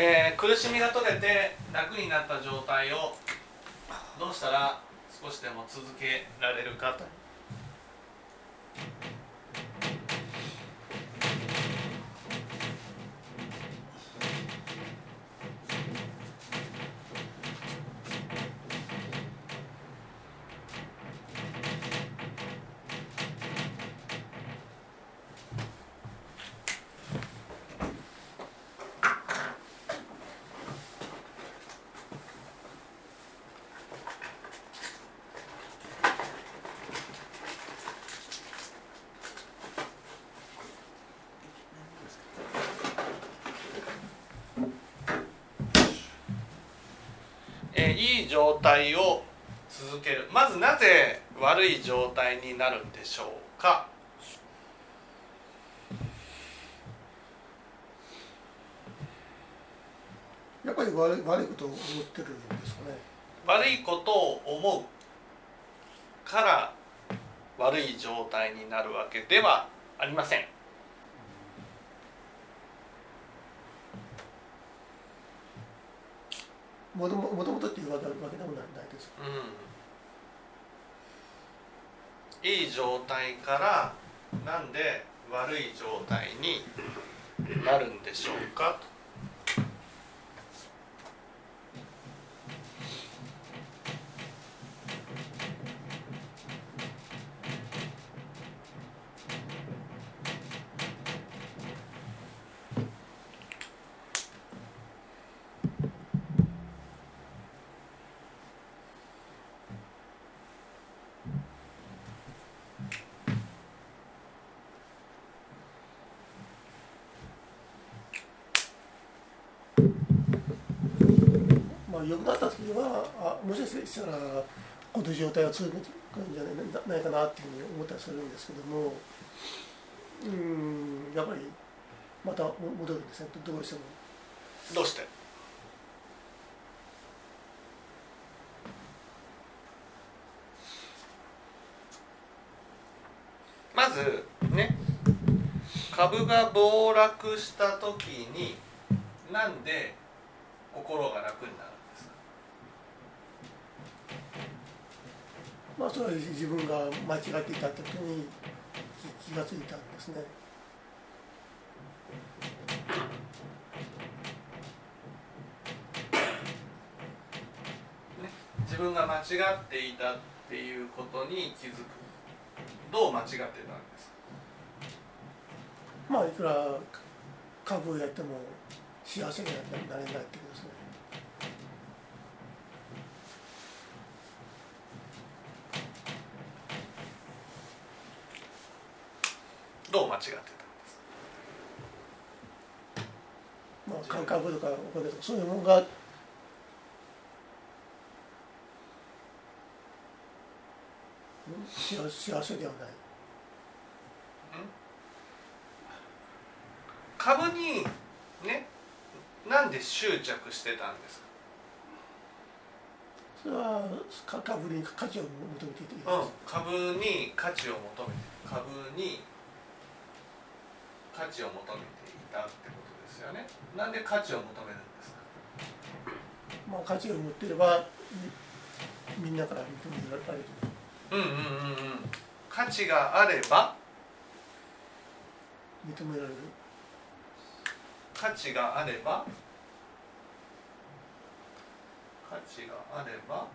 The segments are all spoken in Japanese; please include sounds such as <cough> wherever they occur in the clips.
えー苦しみが取れて楽になった状態をどうしたら少しでも続けられるかとえーいい状態を続ける。まずなぜ悪い状態になるんでしょうか？やっぱり悪い悪いことを思ってるんですかね？悪いことを思うから悪い状態になるわけではありませんもとももともとっていうわけわけでもないです。うん。いい状態からなんで悪い状態になるんでしょうかと。まあ良くなった時はあもしかしたらこの状態は続くんじゃないないかなっていうふうに思ったりするんですけどもうんやっぱりまた戻るんですねどうしてもどうして？まずね株が暴落した時になんで心が楽になるんですか？まあそれは自分が間違っていたってことに気気がついたんですね。ね自分が間違っていたっていうことに気づく。どう間違ってたんですか？まあいくら株をやっても幸せになれないってことですねどう間違ってたんですかまあ感覚とかお金とかそういうものが幸せではない株にねなんで執着してたんです。それはか株に価値を求めていていいか、うん、株に価値を求めて株に価値を求めていたってことですよね。なんで価値を求めるんですか？まあ、価値を持っていればみみんなから認められる。うんうんうんうん。価値があれば認められる。価値があれば価値があれば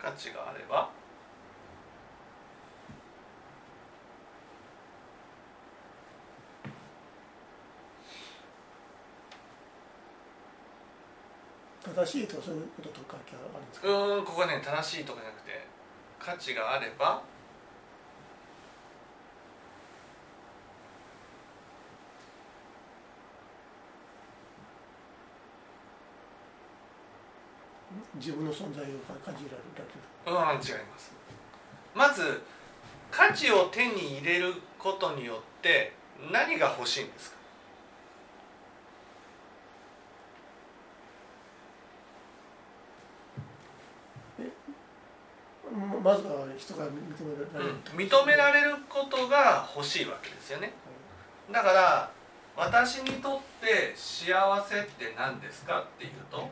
価値があれば正しいとかそういうことと関係あるんですか？うーんここはね正しいとかじゃなくて価値があれば自分の存在を感じられるうん違います。まず価値を手に入れることによって何が欲しいんですか？まずは人が認められる、うん、認められることが欲しいわけですよね。だから私にとって幸せって何ですかっていうと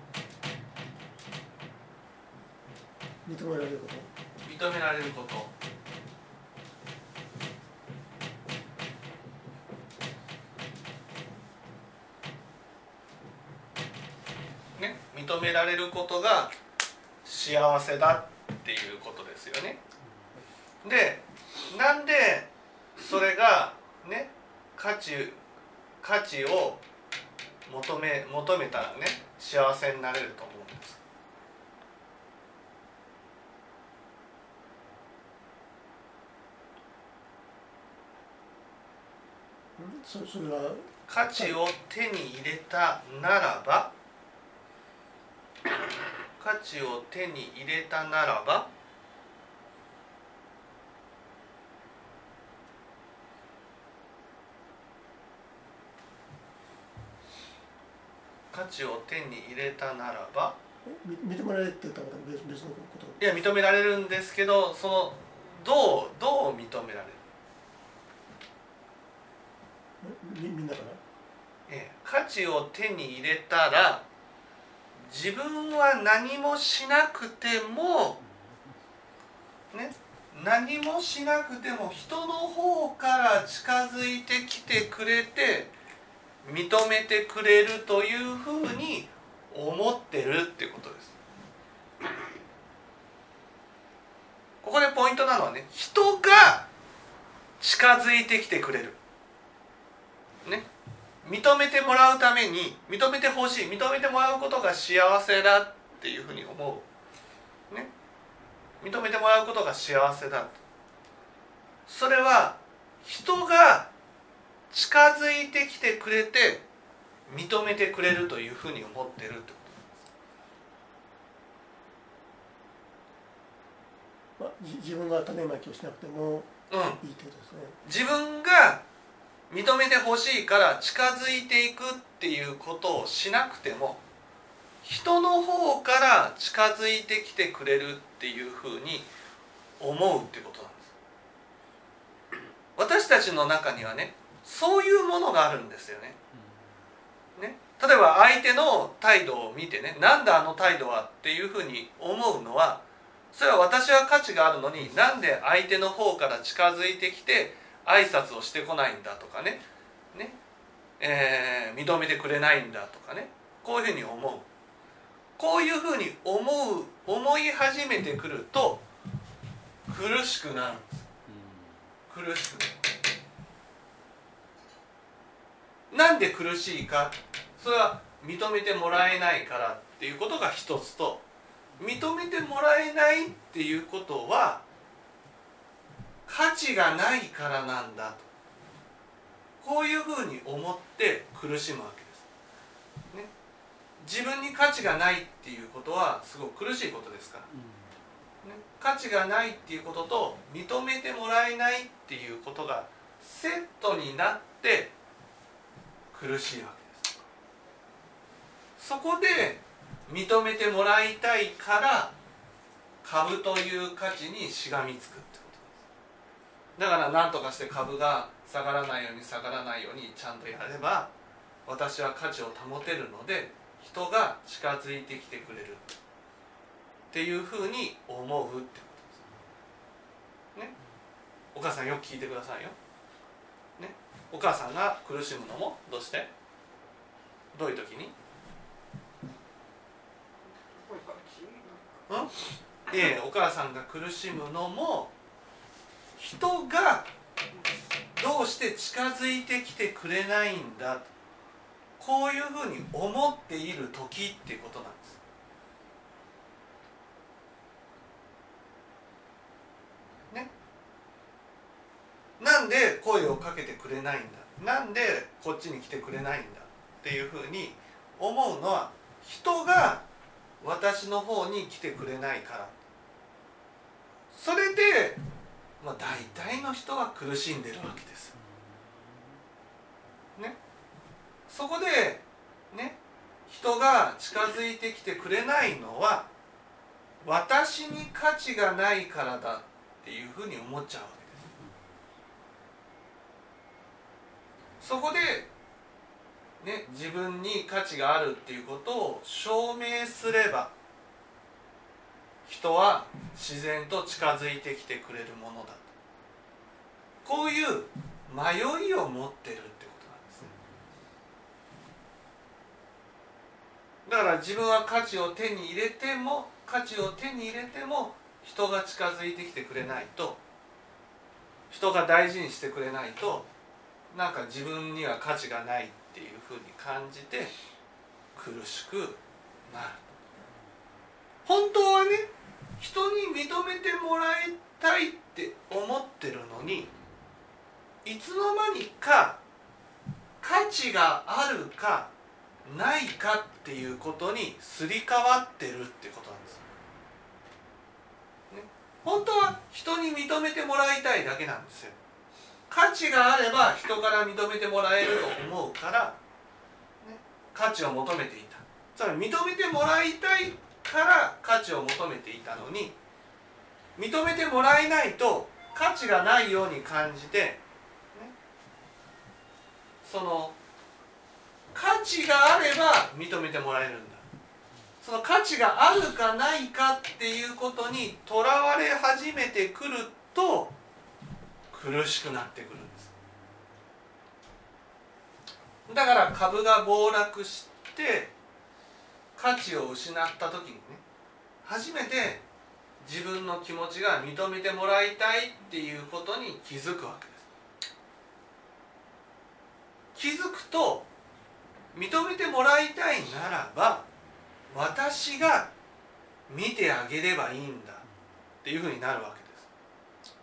認められること。認められること。ね認められることが幸せだっていうことですよね。でなんでそれがね価値価値を求め求めたらね幸せになれると思うんです。うんそそれは。価値を手に入れたならば価値を手に入れたならば価値を手に入れたならばみ認められてたらまた別別のこと？いや認められるんですけどそのどうどう認められる、みみんなから？ええ価値を手に入れたら自分は何もしなくてもね何もしなくても人の方から近づいてきてくれて認めてくれるというふうに思ってるっていうことです。ここでポイントなのはね人が近づいてきてくれる。ね認めてもらうために認めてほしい認めてもらうことが幸せだっていうふうに思う。ね。認めてもらうことが幸せだ。それは人が近づいてきてくれて認めてくれるというふうに思ってるってこまあ、じ自分が種まきをしなくてもとうん。いいってことですね。自分が認めてほしいから近づいていくっていうことをしなくても人の方から近づいてきてくれるっていうふうに思うってことなんです。私たちの中にはねそういうものがあるんですよね。ね。例えば相手の態度を見てねなんであの態度はっていうふうに思うのはそれは私は価値があるのになんで相手の方から近づいてきて挨拶をしてこないんだとかね。ね、えー認めてくれないんだとかね。こういうふうに思う。こういうふうに思う思い始めてくると苦しくなるんです。苦しくなる。なんで苦しいか？それは認めてもらえないからっていうことが一つと認めてもらえないっていうことは価値がないからなんだと。こういうふうに思って苦しむわけです、ね、自分に価値がないっていうことはすごく苦しいことですから、ね、価値がないっていうことと認めてもらえないっていうことがセットになって苦しいわけです。そこで認めてもらいたいから株という価値にしがみつくってだから何とかして株が下がらないように下がらないようにちゃんとやれば私は価値を保てるので人が近づいてきてくれる。っていうふうに思うってことですね。お母さんよく聞いてくださいよ。ね。お母さんが苦しむのもどうして？どういう時に？いえいえお母さんが苦しむのも人がどうして近づいてきてくれないんだ。こういうふうに思っている時っていうことなんです。ね。なんで声をかけてくれないんだ。なんでこっちに来てくれないんだ。っていうふうに思うのは人が私の方に来てくれないから。それで、まあ、大体の人は苦しんでるわけです。ね、そこでね。人が近づいてきてくれないのは私に価値がないからだっていうふうに思っちゃうわけです。そこでね自分に価値があるっていうことを証明すれば人は自然と近づいてきてくれるものだ。とこういう迷いを持ってるってことなんですだから自分は価値を手に入れても価値を手に入れても人が近づいてきてくれないと人が大事にしてくれないとなんか自分には価値がないっていうふうに感じて苦しくなる。本当はね人に認めてもらいたいって思ってるのにいつの間にか価値があるかないかっていうことにすり替わってるってことなんです、ね、本当は人に認めてもらいたいだけなんですよ。価値があれば人から認めてもらえると思うから、ね、価値を求めていた。つまり認めてもらいたいから価値を求めていたのに認めてもらえないと価値がないように感じて、その価値があれば認めてもらえるんだ。その価値があるかないかっていうことにとらわれ始めてくると苦しくなってくるんです。だから株が暴落して価値を失った時にね初めて自分の気持ちが認めてもらいたいっていうことに気づくわけです。気づくと認めてもらいたいならば私が見てあげればいいんだっていうふうになるわけです。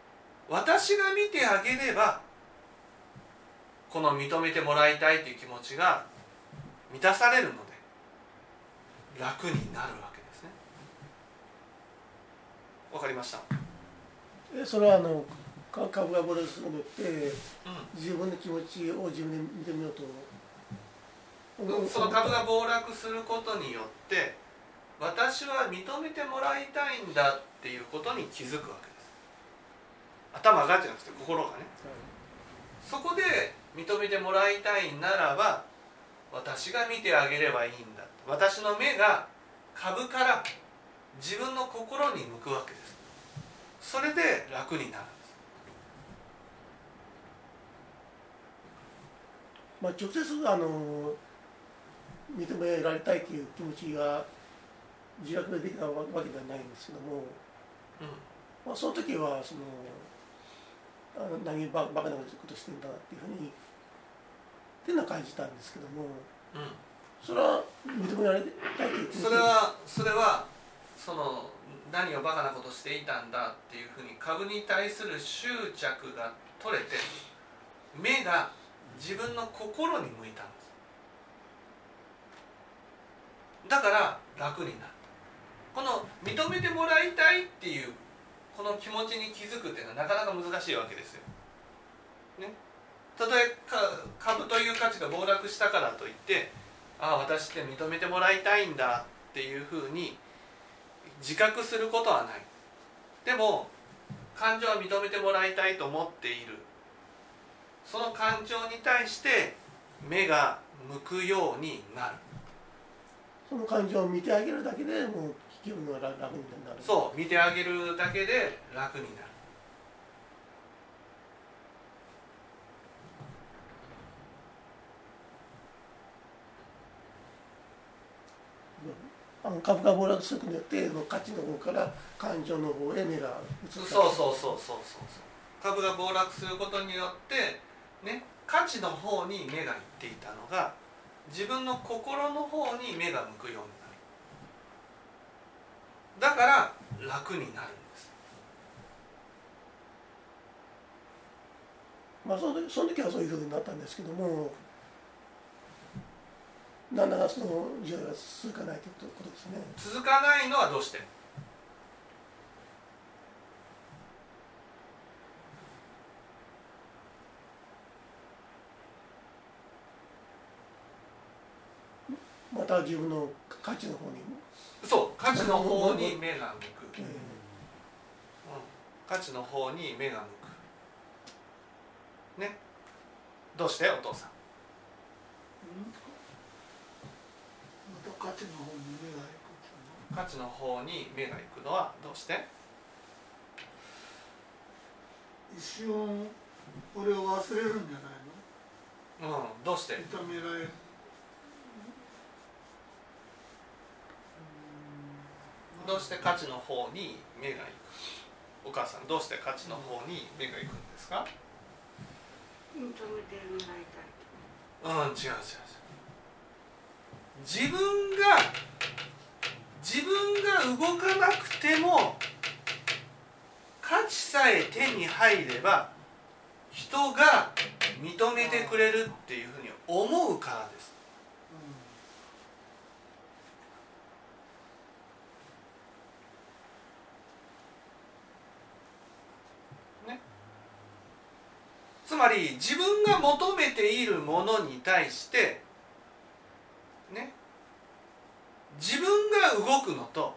私が見てあげればこの認めてもらいたいという気持ちが満たされるの楽になるわけですね。わかりました？えそれはあのか株がボレするのって、自分の気持ちを自分で見てみようと。その株が暴落することによって私は認めてもらいたいんだっていうことに気づくわけです。頭がじゃなくて心がね、そこで認めてもらいたいならば私が見てあげればいいんだ私の目が株から自分の心に向くわけです。それで楽になるまあ直接あの認められたいという気持ちが自覚でできたわけではないんですけども、うん。まあ、その時はそのあの何ババカなことしてんだっていうふうにっていうのは感じたんですけどもうんそれは認められたいという気持ちそれはそれはその何をバカなことしていたんだっていうふうに株に対する執着が取れて目が自分の心に向いたんです。だから楽になる。この認めてもらいたいっていうこの気持ちに気づくっていうのはなかなか難しいわけですよ。ね、たとえか株という価値が暴落したからといってああ私って認めてもらいたいんだっていうふうに自覚することはない。でも感情は認めてもらいたいと思っている。その感情に対して目が向くようになる。その感情を見てあげるだけでもう気分が楽楽になる。そう見てあげるだけで楽になるあの株が暴落することによってその価値の方から感情の方へ目が移ったそうそうそうそうそう。株が暴落することによってね価値の方に目がいっていたのが自分の心の方に目が向くようになる。だから楽になるんです。まあその時その時はそういうふうになったんですけどもなんだかその時代が続かないということですね。続かないのはどうして？また自分の価値の方に、そう価値の方に目が向く、えうん価値の方に目が向く。ね？どうして？お父さん。また価値の方に目が行く価値の方に目が行くのはどうして？一瞬俺を忘れるんじゃないの？うんどうして？認められるどうして価値の方に目が行く？お母さんどうして価値の方に目が行くんですか？認めてもらいたい。うん違う違う違う自分が自分が動かなくても価値さえ手に入れば人が認めてくれるっていうふうに思うからです。つまり自分が求めているものに対してね自分が動くのと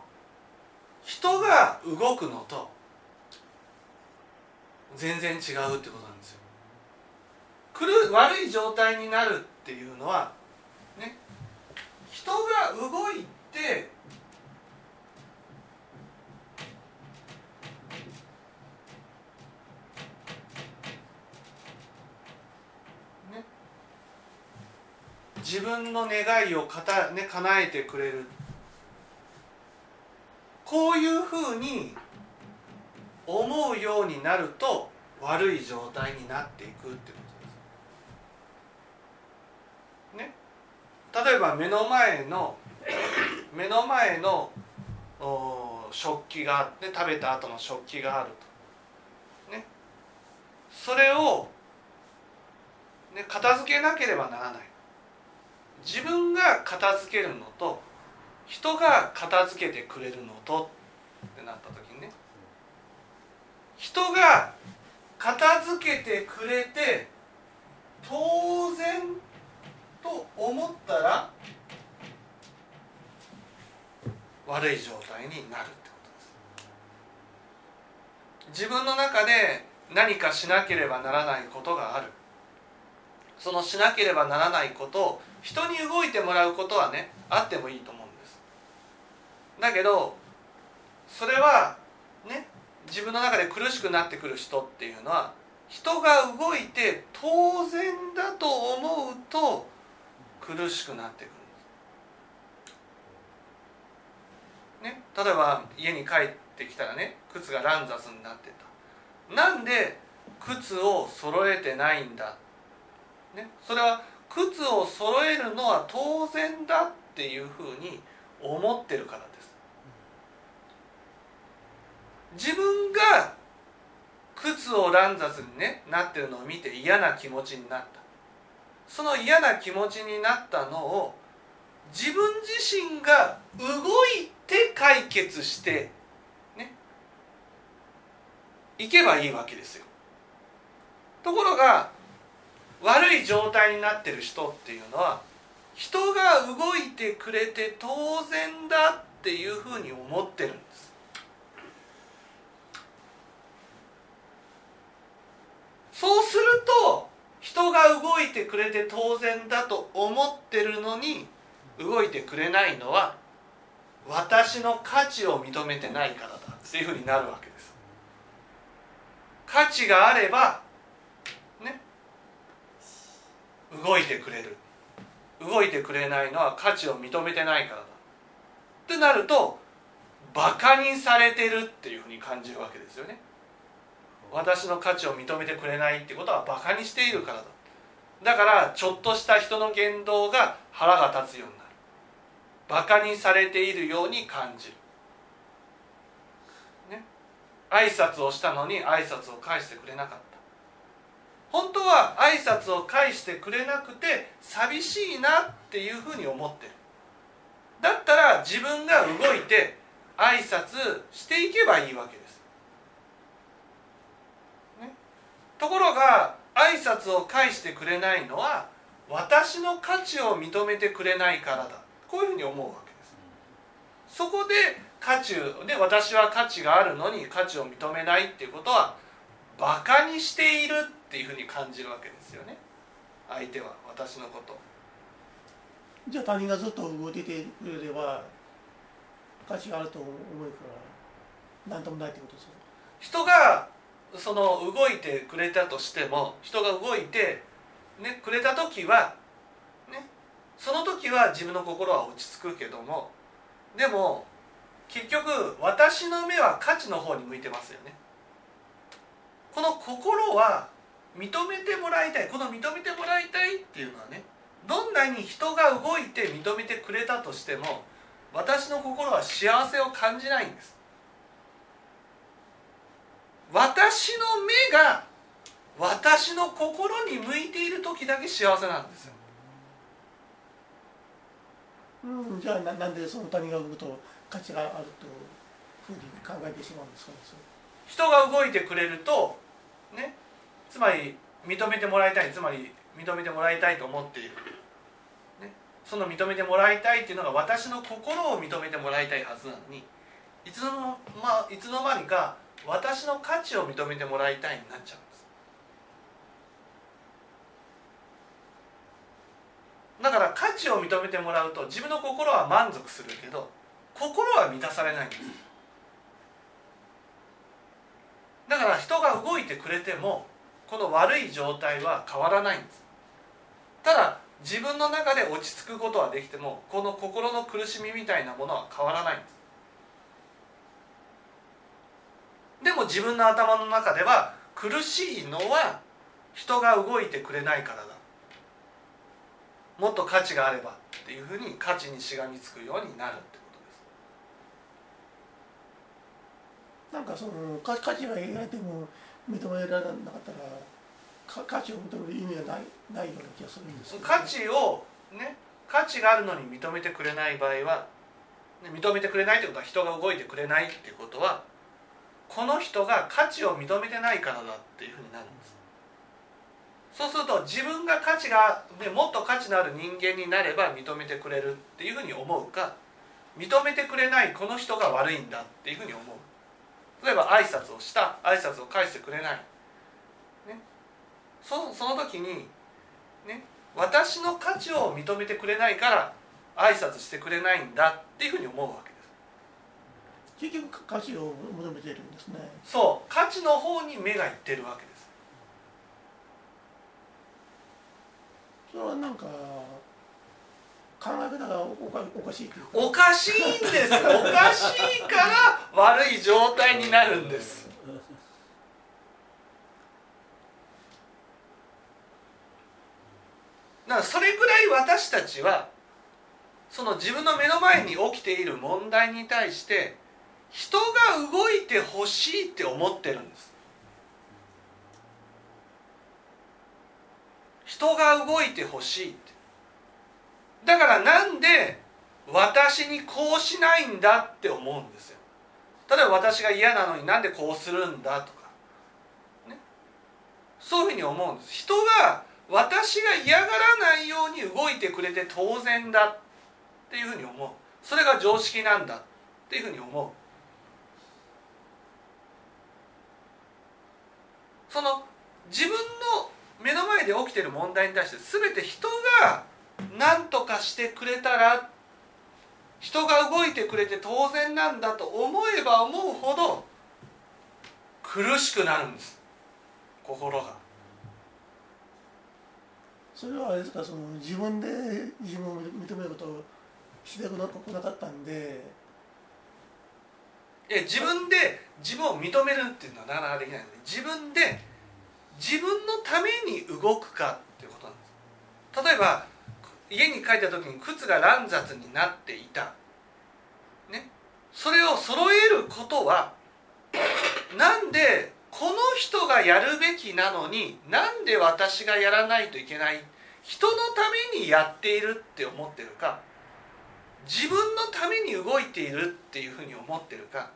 人が動くのと全然違うってことなんですよ。くる悪い状態になるっていうのはね人が動いて自分の願いをかた、ね、叶えてくれるこういうふうに思うようになると悪い状態になっていくってことです。ね、例えば目の前の <laughs> 目の前のお食器があって食べた後の食器があると。ね、それを、ね、片付けなければならない。自分が片付けるのと人が片付けてくれるのとってなった時にね。人が片付けてくれて当然と思ったら悪い状態になるってことです。自分の中で何かしなければならないことがある。そのしなければならないことを人に動いてもらうことはねあってもいいと思うんです。だけどそれはね自分の中で苦しくなってくる人っていうのは人が動いて当然だと思うと苦しくなってくる、ね、例えば家に帰ってきたらね靴が乱雑になってた。なんで靴を揃えてないんだ、ね、それは靴を揃えるのは当然だっていうふうに思ってるからです。自分が靴を乱雑に、ね、なってるのを見て嫌な気持ちになった。その嫌な気持ちになったのを自分自身が動いて解決してねいけばいいわけですよ。ところが悪い状態になってる人っていうのは人が動いてくれて当然だっていうふうに思ってるんです。そうすると人が動いてくれて当然だと思ってるのに動いてくれないのは私の価値を認めてないからだっていうふうになるわけです。価値があればね動いてくれる。動いてくれないのは価値を認めてないからだ。ってなるとバカにされてるっていうふうに感じるわけですよね。私の価値を認めてくれないってことはバカにしているからだ。だからちょっとした人の言動が腹が立つようになる。バカにされているように感じる。ね。挨拶をしたのに挨拶を返してくれなかった。本当は挨拶を返してくれなくて寂しいなっていうふうに思ってる。だったら自分が動いて挨拶していけばいいわけです、ね、ところが挨拶を返してくれないのは私の価値を認めてくれないからだ。こういうふうに思うわけです。そこで価値で私は価値があるのに価値を認めないっていうことはバカにしているっていうふうに感じるわけですよね。相手は私のこと。じゃあ他人がずっと動いててくれれば価値があると思うから何ともないってことですよ人がその動いてくれたとしても人が動いて、ね、くれた時は、ね、その時は自分の心は落ち着くけどもでも結局私の目は価値の方に向いてますよね。この心は認めてもらいたい。この認めてもらいたいっていうのはねどんなに人が動いて認めてくれたとしても私の心は幸せを感じないんです。私の目が私の心に向いている時だけ幸せなんですよ。うん、じゃあななんでその他人が動くと価値があるというふうに考えてしまうんですかね人が動いてくれるとねつまり認めてもらいたいつまり認めてもらいたいと思っている、ね、その認めてもらいたいっていうのが私の心を認めてもらいたいはずなのにいつの,、まいつの間にか私の価値を認めてもらいたいになっちゃうんです。だから価値を認めてもらうと自分の心は満足するけど心は満たされないんです。だから人が動いてくれてもこの悪い状態は変わらないんです。ただ自分の中で落ち着くことはできてもこの心の苦しみみたいなものは変わらないんです。でも自分の頭の中では苦しいのは人が動いてくれないからだ。もっと価値があればっていうふうに価値にしがみつくようになるってことです。なんかその価値が描いても認められなかったら価値を認める意味がないないような気がするんですよね価値をね価値があるのに認めてくれない場合はね認めてくれないってことは人が動いてくれないっていうことはこの人が価値を認めてないからだっていうふうになるんです。そうすると自分が価値が、ね、もっと価値のある人間になれば認めてくれるっていうふうに思うか認めてくれないこの人が悪いんだっていうふうに思う。例えば挨拶をした挨拶を返してくれない、ね、そその時に、ね、私の価値を認めてくれないから挨拶してくれないんだっていうふうに思うわけです。結局価値を求めているんですね。そう。価値の方に目がいってるわけです。それはなんか考え方がおかおかしいというか。おかしいんですおかしいから悪い状態になるんです。だからそれぐらい私たちはその自分の目の前に起きている問題に対して人が動いてほしいって思ってるんです。人が動いてほしいって。だからなんで私にこうしないんだって思うんですよ。例えば私が嫌なのになんでこうするんだとか、ね、そういうふうに思うんです。人が私が嫌がらないように動いてくれて当然だっていうふうに思う。それが常識なんだっていうふうに思う。その自分の目の前で起きてる問題に対して全て人が何とかしてくれたら人が動いてくれて当然なんだと思えば思うほど苦しくなるんです。心が。それはあれですかその自分で自分を認めることをしたくななかったんで。いや自分で自分を認めるっていうのはなかなかできないので自分で自分のために動くかっていうことなんです。例えば家に帰った時に靴が乱雑になっていた、ね、それを揃えることはなんでこの人がやるべきなのになんで私がやらないといけない？人のためにやっているって思ってるか？自分のために動いているっていうふうに思ってるか？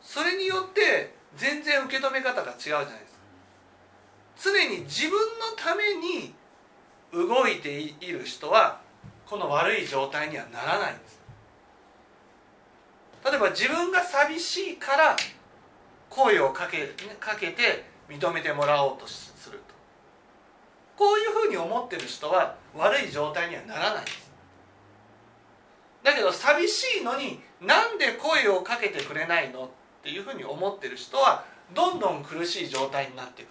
それによって全然受け止め方が違うじゃないですか。常に自分のために動いている人はこの悪い状態にはならないんです。例えば自分が寂しいから声をかけかけて認めてもらおうとすると。こういうふうに思ってる人は悪い状態にはならないんです。だけど寂しいのになんで声をかけてくれないのっていうふうに思ってる人はどんどん苦しい状態になっていく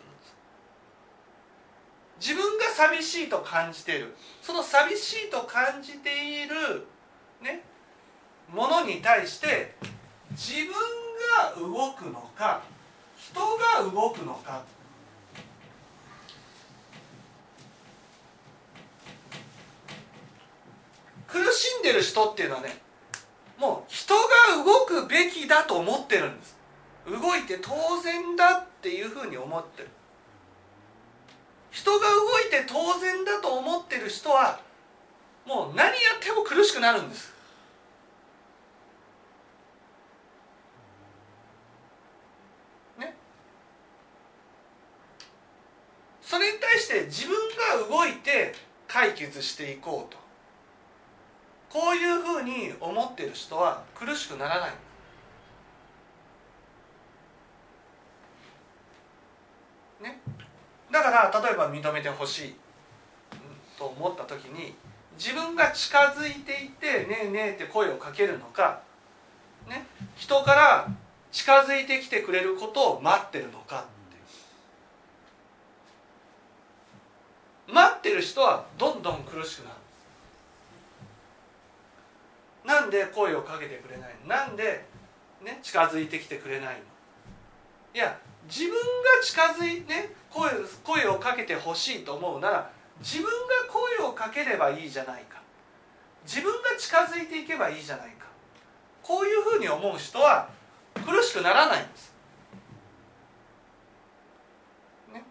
自分が寂しいと感じている。その寂しいと感じているねものに対して自分が動くのか人が動くのか。苦しんでる人っていうのはねもう人が動くべきだと思ってるんです。動いて当然だっていうふうに思ってる。人が動いて当然だと思ってる人はもう何やっても苦しくなるんです。ね。それに対して自分が動いて解決していこうと。こういうふうに思ってる人は苦しくならないねだから例えば認めてほしいと思った時に自分が近づいていって「ねえねえ」って声をかけるのか、ね、人から近づいてきてくれることを待ってるのか待ってる人はどんどん苦しくなる。なんで声をかけてくれないの？なんで、ね、近づいてきてくれないの？いや自分が近づい、ね、声声をかけてほしいと思うなら自分が声をかければいいじゃないか。自分が近づいていけばいいじゃないか。こういうふうに思う人は苦しくならないんです、ね、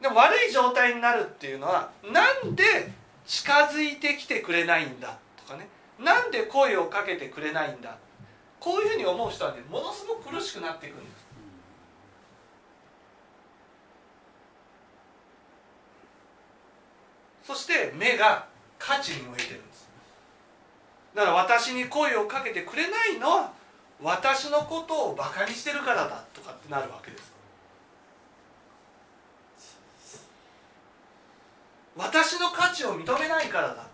でも悪い状態になるっていうのはなんで近づいてきてくれないんだとかね。なんで声をかけてくれないんだ。こういうふうに思う人はねものすごく苦しくなっていくんです。そして目が価値に向いてるんです。だから私に声をかけてくれないのは私のことをバカにしてるからだとかってなるわけです。私の価値を認めないからだ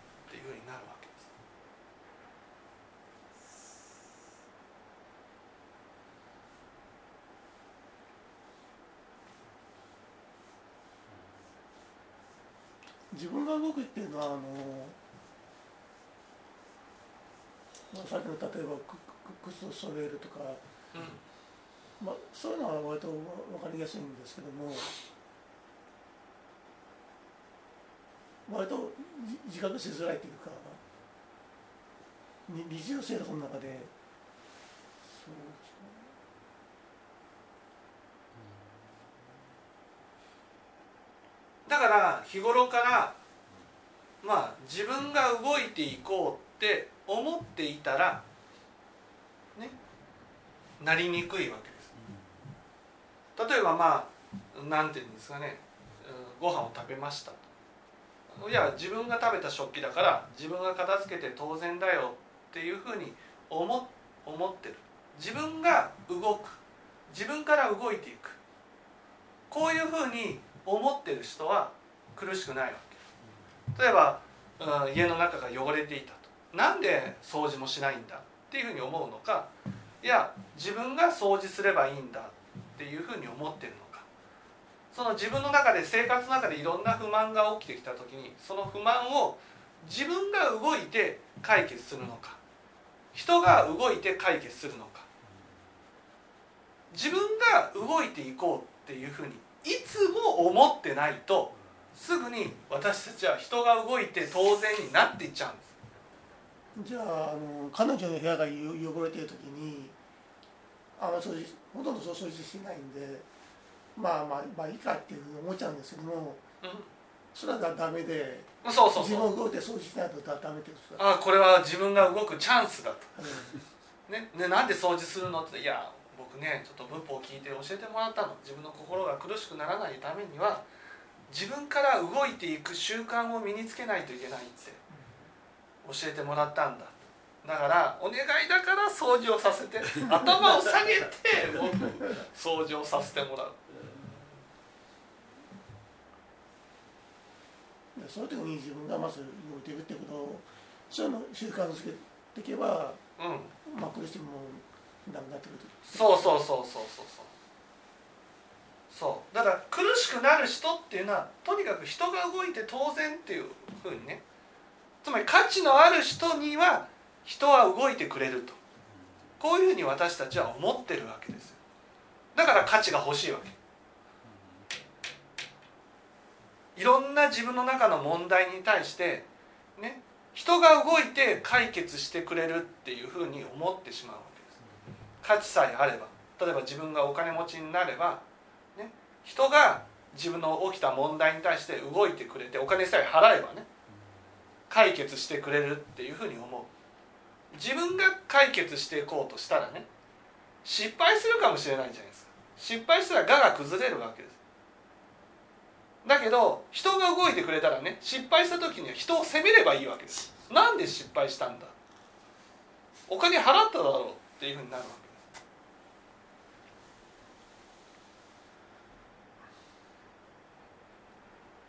自分が動くっていうのはあの、まあ、さっきの例えば靴を揃えるとか、うん、まあ、そういうのは割と分かりやすいんですけども割と自覚しづらいというか日常生活の中でそうだから日頃からまあ自分が動いていこうって思っていたらねなりにくいわけです。例えばまあなんていうんですかねご飯を食べました。いや自分が食べた食器だから自分が片付けて当然だよっていうふうに思思ってる。自分が動く。自分から動いていく。こういうふうに思ってる人は苦しくないわけ。例えば、うん、家の中が汚れていたと。なんで掃除もしないんだっていうふうに思うのか。いや自分が掃除すればいいんだっていうふうに思ってるのか。その自分の中で生活の中でいろんな不満が起きてきた時にその不満を自分が動いて解決するのか。人が動いて解決するのか。自分が動いていこうっていうふうにつも思ってないとすぐに私たちは人が動いて当然になっていっちゃうんです。じゃああの彼女の部屋が汚れている時にあの掃除ほとんど掃除しないんでまあまあまあいいかっていうふうに思っちゃうんですけども、うん、それはダメでそうそう自分動いて掃除しないとダメってあこれは自分が動くチャンスだと、うん、ねねなんで掃除するのっていや僕ねちょっと文法を聞いて教えてもらったの。自分の心が苦しくならないためには自分から動いていく習慣を身につけないといけないって教えてもらったんだ。だからお願いだから掃除をさせて <laughs> 頭を下げて僕掃除をさせてもらう。その時に自分がまず動いているってことをそういうのを習慣づけていけば、うん。まあ、苦しみもなくなってくるそうそうそうそうそう。そう。そうだから苦しくなる人っていうのはとにかく人が動いて当然っていうふうにね。つまり価値のある人には人は動いてくれると。こういうふうに私たちは思ってるわけですだから価値が欲しいわけ。いろんな自分の中の問題に対してね人が動いて解決してくれるっていうふうに思ってしまうわけ。価値さえあれば例えば自分がお金持ちになれば、ね、人が自分の起きた問題に対して動いてくれてお金さえ払えばね解決してくれるっていうふうに思う。自分が解決していこうとしたらね失敗するかもしれないじゃないですか。失敗したら我が崩れるわけです。だけど人が動いてくれたらね失敗した時には人を責めればいいわけです。なんで失敗したんだ？お金払っただろうっていうふうになるわけです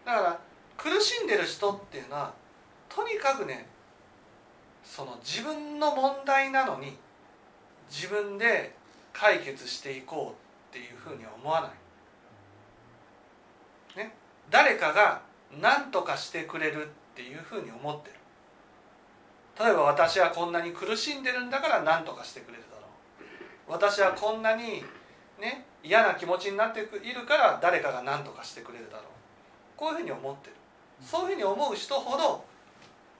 だから苦しんでる人っていうのはとにかくねその自分の問題なのに自分で解決していこうっていうふうには思わない。ね、誰かが何とかしてくれるっていうふうに思ってる。例えば私はこんなに苦しんでるんだから何とかしてくれるだろう。私はこんなにね嫌な気持ちになっているから誰かが何とかしてくれるだろう。こういうふうに思ってる。そういうふうに思う人ほど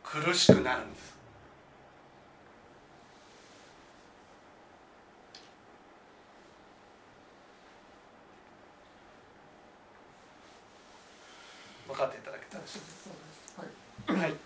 苦しくなるんです。分かっていただけたらそうですはいはい